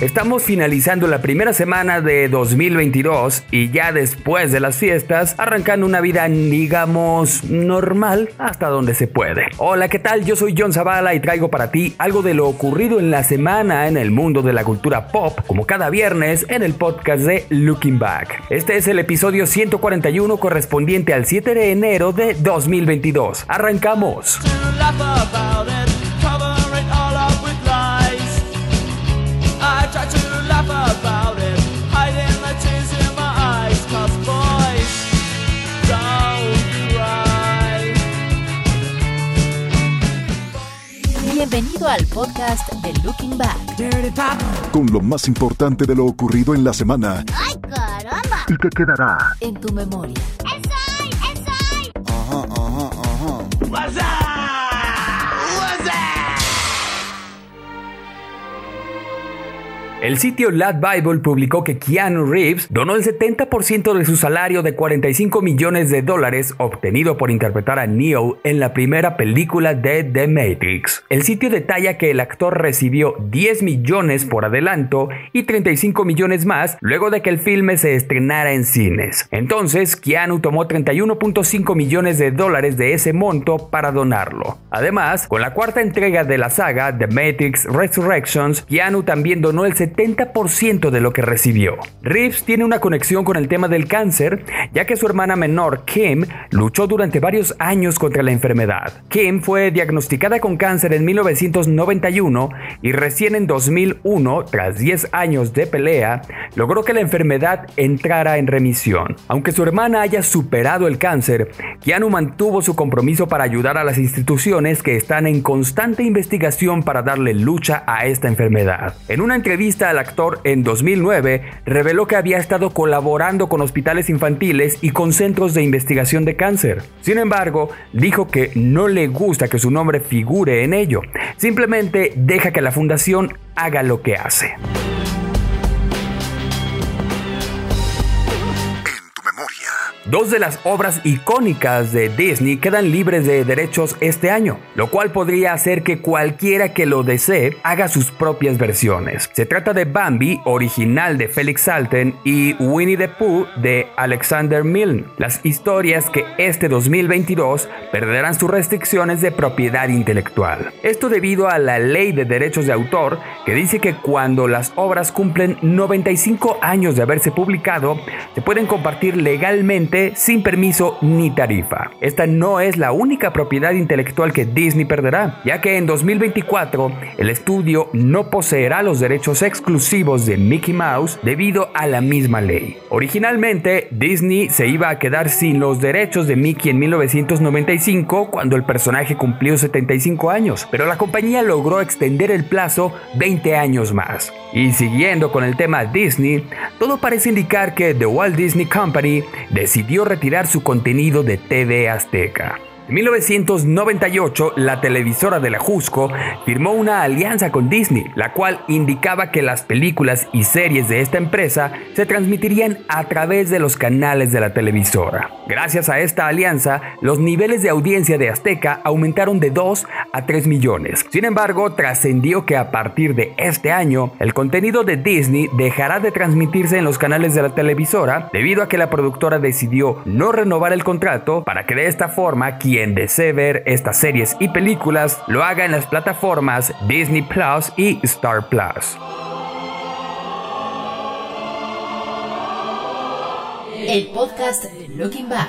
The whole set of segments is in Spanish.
Estamos finalizando la primera semana de 2022 y ya después de las fiestas arrancando una vida digamos normal hasta donde se puede. Hola, ¿qué tal? Yo soy John Zavala y traigo para ti algo de lo ocurrido en la semana en el mundo de la cultura pop, como cada viernes en el podcast de Looking Back. Este es el episodio 141 correspondiente al 7 de enero de 2022. Arrancamos. Al podcast de Looking Back. Con lo más importante de lo ocurrido en la semana. ¡Ay, caramba! Y que quedará En tu memoria. ¡Esoy! ¡Esoy! El sitio Lad Bible publicó que Keanu Reeves donó el 70% de su salario de 45 millones de dólares obtenido por interpretar a Neo en la primera película de The Matrix. El sitio detalla que el actor recibió 10 millones por adelanto y 35 millones más luego de que el filme se estrenara en cines. Entonces, Keanu tomó 31.5 millones de dólares de ese monto para donarlo. Además, con la cuarta entrega de la saga The Matrix Resurrections, Keanu también donó el 70% de lo que recibió. Reeves tiene una conexión con el tema del cáncer, ya que su hermana menor, Kim, luchó durante varios años contra la enfermedad. Kim fue diagnosticada con cáncer en 1991 y recién en 2001, tras 10 años de pelea, logró que la enfermedad entrara en remisión. Aunque su hermana haya superado el cáncer, Keanu mantuvo su compromiso para ayudar a las instituciones que están en constante investigación para darle lucha a esta enfermedad. En una entrevista al actor en 2009 reveló que había estado colaborando con hospitales infantiles y con centros de investigación de cáncer. Sin embargo, dijo que no le gusta que su nombre figure en ello. Simplemente deja que la fundación haga lo que hace. Dos de las obras icónicas de Disney quedan libres de derechos este año, lo cual podría hacer que cualquiera que lo desee haga sus propias versiones. Se trata de Bambi, original de Felix Salten, y Winnie the Pooh de Alexander Milne, las historias que este 2022 perderán sus restricciones de propiedad intelectual. Esto debido a la ley de derechos de autor que dice que cuando las obras cumplen 95 años de haberse publicado, se pueden compartir legalmente sin permiso ni tarifa. Esta no es la única propiedad intelectual que Disney perderá, ya que en 2024 el estudio no poseerá los derechos exclusivos de Mickey Mouse debido a la misma ley. Originalmente, Disney se iba a quedar sin los derechos de Mickey en 1995 cuando el personaje cumplió 75 años, pero la compañía logró extender el plazo 20 años más. Y siguiendo con el tema Disney, todo parece indicar que The Walt Disney Company decidió retirar su contenido de TV Azteca. En 1998, la televisora de la Jusco firmó una alianza con Disney, la cual indicaba que las películas y series de esta empresa se transmitirían a través de los canales de la televisora. Gracias a esta alianza, los niveles de audiencia de Azteca aumentaron de 2 a 3 millones. Sin embargo, trascendió que a partir de este año, el contenido de Disney dejará de transmitirse en los canales de la televisora debido a que la productora decidió no renovar el contrato para que de esta forma quien desee ver estas series y películas lo haga en las plataformas Disney Plus y Star Plus. El podcast de Looking Back.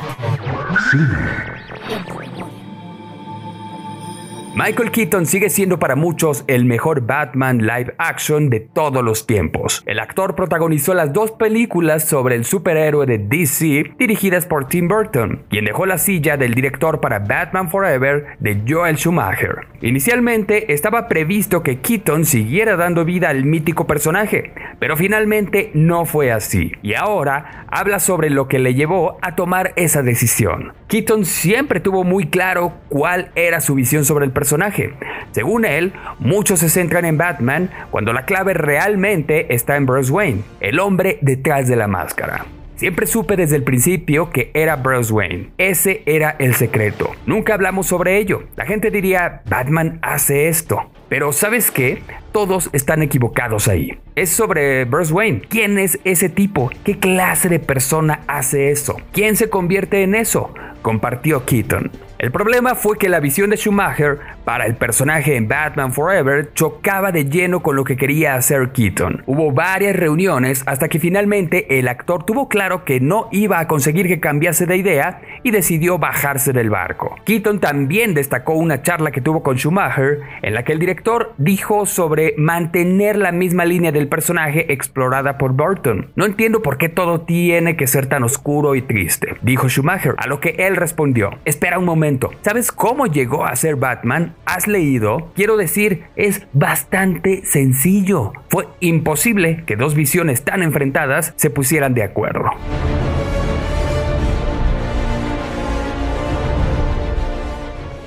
Michael Keaton sigue siendo para muchos el mejor Batman live action de todos los tiempos. El actor protagonizó las dos películas sobre el superhéroe de DC dirigidas por Tim Burton, quien dejó la silla del director para Batman Forever de Joel Schumacher. Inicialmente estaba previsto que Keaton siguiera dando vida al mítico personaje, pero finalmente no fue así, y ahora habla sobre lo que le llevó a tomar esa decisión. Keaton siempre tuvo muy claro cuál era su visión sobre el personaje personaje. Según él, muchos se centran en Batman cuando la clave realmente está en Bruce Wayne, el hombre detrás de la máscara. Siempre supe desde el principio que era Bruce Wayne. Ese era el secreto. Nunca hablamos sobre ello. La gente diría, Batman hace esto. Pero ¿sabes qué? Todos están equivocados ahí. Es sobre Bruce Wayne. ¿Quién es ese tipo? ¿Qué clase de persona hace eso? ¿Quién se convierte en eso? Compartió Keaton. El problema fue que la visión de Schumacher para el personaje en Batman Forever chocaba de lleno con lo que quería hacer Keaton. Hubo varias reuniones hasta que finalmente el actor tuvo claro que no iba a conseguir que cambiase de idea y decidió bajarse del barco. Keaton también destacó una charla que tuvo con Schumacher en la que el director dijo sobre mantener la misma línea del personaje explorada por Burton. No entiendo por qué todo tiene que ser tan oscuro y triste, dijo Schumacher, a lo que él respondió, espera un momento ¿Sabes cómo llegó a ser Batman? ¿Has leído? Quiero decir, es bastante sencillo. Fue imposible que dos visiones tan enfrentadas se pusieran de acuerdo.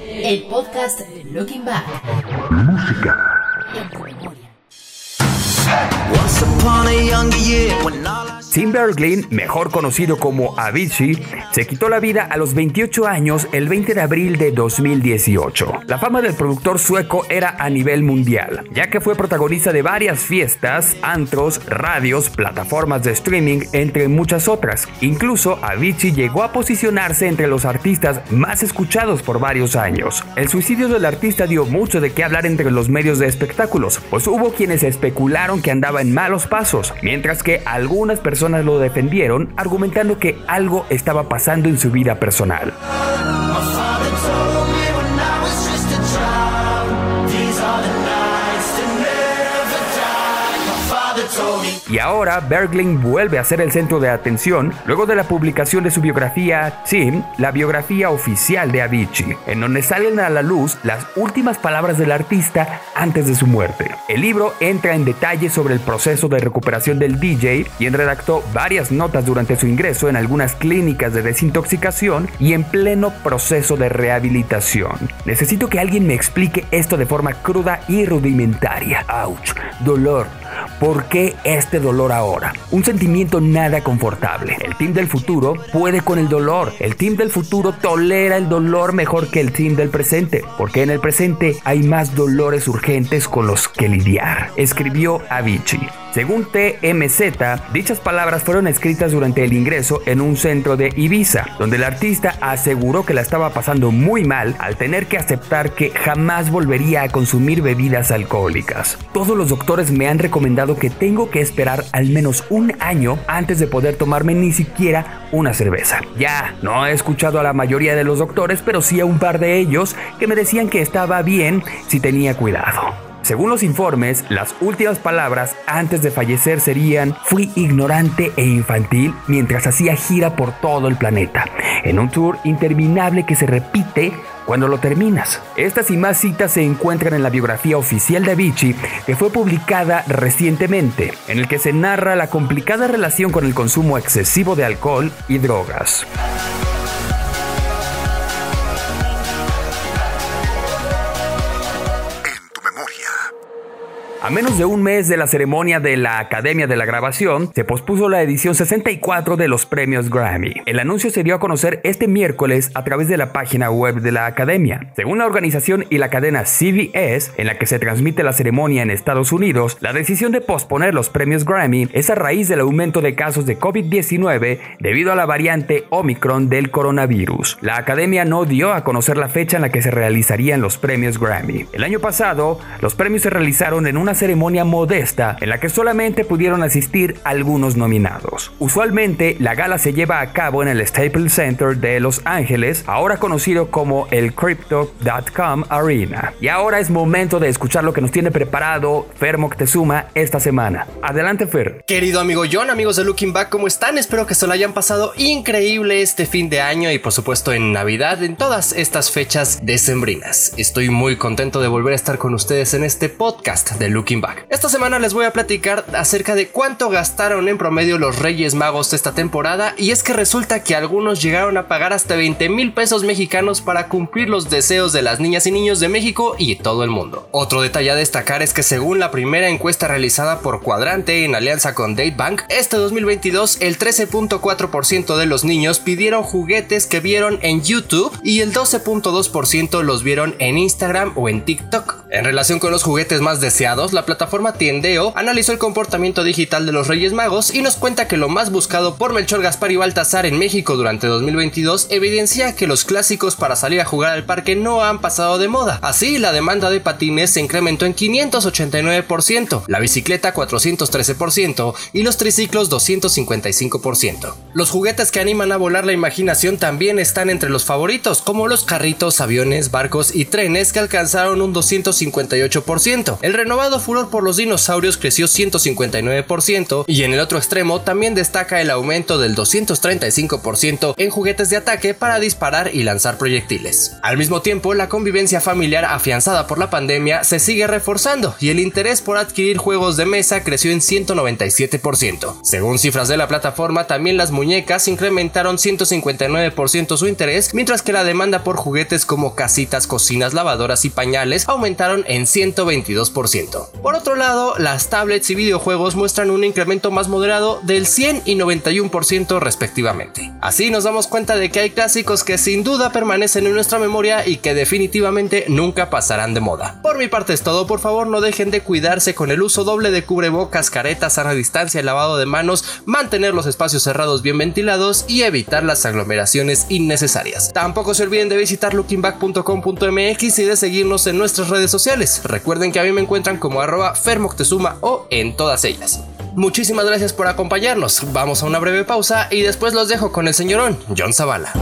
El podcast Looking Back. Música. Tim Berglin, mejor conocido como Avicii, se quitó la vida a los 28 años el 20 de abril de 2018. La fama del productor sueco era a nivel mundial, ya que fue protagonista de varias fiestas, antros, radios, plataformas de streaming, entre muchas otras. Incluso Avicii llegó a posicionarse entre los artistas más escuchados por varios años. El suicidio del artista dio mucho de qué hablar entre los medios de espectáculos, pues hubo quienes especularon que andaba en malos pasos, mientras que algunas personas lo defendieron argumentando que algo estaba pasando en su vida personal. Y ahora Bergling vuelve a ser el centro de atención luego de la publicación de su biografía Tim, la biografía oficial de Avicii, en donde salen a la luz las últimas palabras del artista antes de su muerte. El libro entra en detalle sobre el proceso de recuperación del DJ, quien redactó varias notas durante su ingreso en algunas clínicas de desintoxicación y en pleno proceso de rehabilitación. Necesito que alguien me explique esto de forma cruda y rudimentaria. Ouch, dolor. ¿Por qué este dolor ahora? Un sentimiento nada confortable. El team del futuro puede con el dolor. El team del futuro tolera el dolor mejor que el team del presente, porque en el presente hay más dolores urgentes con los que lidiar, escribió Avicii. Según TMZ, dichas palabras fueron escritas durante el ingreso en un centro de Ibiza, donde el artista aseguró que la estaba pasando muy mal al tener que aceptar que jamás volvería a consumir bebidas alcohólicas. Todos los doctores me han recomendado que tengo que esperar al menos un año antes de poder tomarme ni siquiera una cerveza. Ya, no he escuchado a la mayoría de los doctores, pero sí a un par de ellos que me decían que estaba bien si tenía cuidado. Según los informes, las últimas palabras antes de fallecer serían fui ignorante e infantil mientras hacía gira por todo el planeta, en un tour interminable que se repite cuando lo terminas. Estas y más citas se encuentran en la biografía oficial de Avicii que fue publicada recientemente, en el que se narra la complicada relación con el consumo excesivo de alcohol y drogas. A menos de un mes de la ceremonia de la Academia de la Grabación, se pospuso la edición 64 de los premios Grammy. El anuncio se dio a conocer este miércoles a través de la página web de la Academia. Según la organización y la cadena CBS, en la que se transmite la ceremonia en Estados Unidos, la decisión de posponer los premios Grammy es a raíz del aumento de casos de COVID-19 debido a la variante Omicron del coronavirus. La Academia no dio a conocer la fecha en la que se realizarían los premios Grammy. El año pasado, los premios se realizaron en una ceremonia modesta en la que solamente pudieron asistir algunos nominados. Usualmente la gala se lleva a cabo en el Staples Center de Los Ángeles, ahora conocido como el Crypto.com Arena. Y ahora es momento de escuchar lo que nos tiene preparado Fer Moctezuma esta semana. Adelante Fer. Querido amigo John, amigos de Looking Back, ¿cómo están? Espero que se lo hayan pasado increíble este fin de año y por supuesto en Navidad, en todas estas fechas decembrinas. Estoy muy contento de volver a estar con ustedes en este podcast de Looking Esta semana les voy a platicar acerca de cuánto gastaron en promedio los Reyes Magos esta temporada y es que resulta que algunos llegaron a pagar hasta 20 mil pesos mexicanos para cumplir los deseos de las niñas y niños de México y todo el mundo. Otro detalle a destacar es que según la primera encuesta realizada por Cuadrante en alianza con Datebank, este 2022 el 13.4% de los niños pidieron juguetes que vieron en YouTube y el 12.2% los vieron en Instagram o en TikTok. En relación con los juguetes más deseados, la plataforma Tiendeo analizó el comportamiento digital de los Reyes Magos y nos cuenta que lo más buscado por Melchor Gaspar y Baltasar en México durante 2022 evidencia que los clásicos para salir a jugar al parque no han pasado de moda. Así, la demanda de patines se incrementó en 589%, la bicicleta 413% y los triciclos 255%. Los juguetes que animan a volar la imaginación también están entre los favoritos, como los carritos, aviones, barcos y trenes que alcanzaron un 258%. El renovado furor por los dinosaurios creció 159% y en el otro extremo también destaca el aumento del 235% en juguetes de ataque para disparar y lanzar proyectiles. Al mismo tiempo, la convivencia familiar afianzada por la pandemia se sigue reforzando y el interés por adquirir juegos de mesa creció en 197%. Según cifras de la plataforma, también las muñecas incrementaron 159% su interés, mientras que la demanda por juguetes como casitas, cocinas, lavadoras y pañales aumentaron en 122%. Por otro lado, las tablets y videojuegos muestran un incremento más moderado del 100 y 91% respectivamente. Así nos damos cuenta de que hay clásicos que sin duda permanecen en nuestra memoria y que definitivamente nunca pasarán de moda. Por mi parte es todo, por favor no dejen de cuidarse con el uso doble de cubrebocas, caretas, sana distancia, lavado de manos, mantener los espacios cerrados bien ventilados y evitar las aglomeraciones innecesarias. Tampoco se olviden de visitar lookingback.com.mx y de seguirnos en nuestras redes sociales. Recuerden que a mí me encuentran como arroba fermoctezuma o en todas ellas. Muchísimas gracias por acompañarnos. Vamos a una breve pausa y después los dejo con el señorón John Zavala.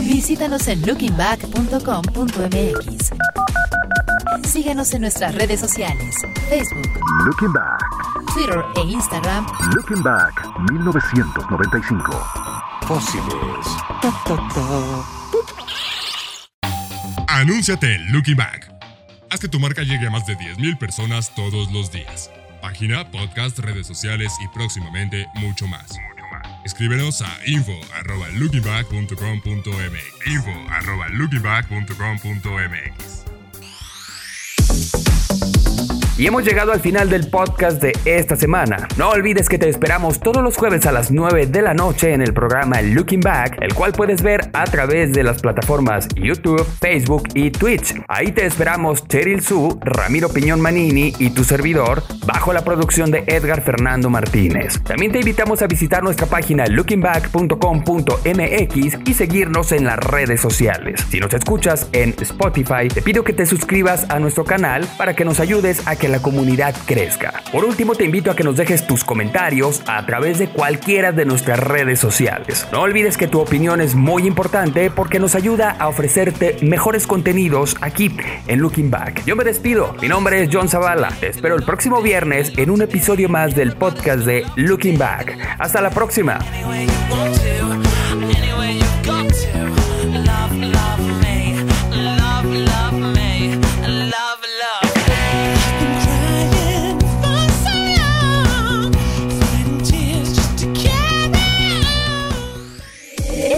Visítanos en lookingback.com.mx. Síguenos en nuestras redes sociales, Facebook, Looking Back, Twitter e Instagram Looking Back 1995. Fósiles. Anúnciate Looking Back. Haz que tu marca llegue a más de 10.000 personas todos los días. Página, podcast, redes sociales y próximamente mucho más. Escríbenos a info.lookingback.com.mx info.lookingback.com.mx Y hemos llegado al final del podcast de esta semana. No olvides que te esperamos todos los jueves a las 9 de la noche en el programa Looking Back, el cual puedes ver a través de las plataformas YouTube, Facebook y Twitch. Ahí te esperamos Cheryl Su, Ramiro Piñón Manini y tu servidor, bajo la producción de Edgar Fernando Martínez. También te invitamos a visitar nuestra página lookingback.com.mx y seguirnos en las redes sociales. Si nos escuchas en Spotify, te pido que te suscribas a nuestro canal para que nos ayudes a que la comunidad crezca. Por último, te invito a que nos dejes tus comentarios a través de cualquiera de nuestras redes sociales. No olvides que tu opinión es muy importante porque nos ayuda a ofrecerte mejores contenidos aquí en Looking Back. Yo me despido, mi nombre es John Zavala. Te espero el próximo viernes en un episodio más del podcast de Looking Back. Hasta la próxima.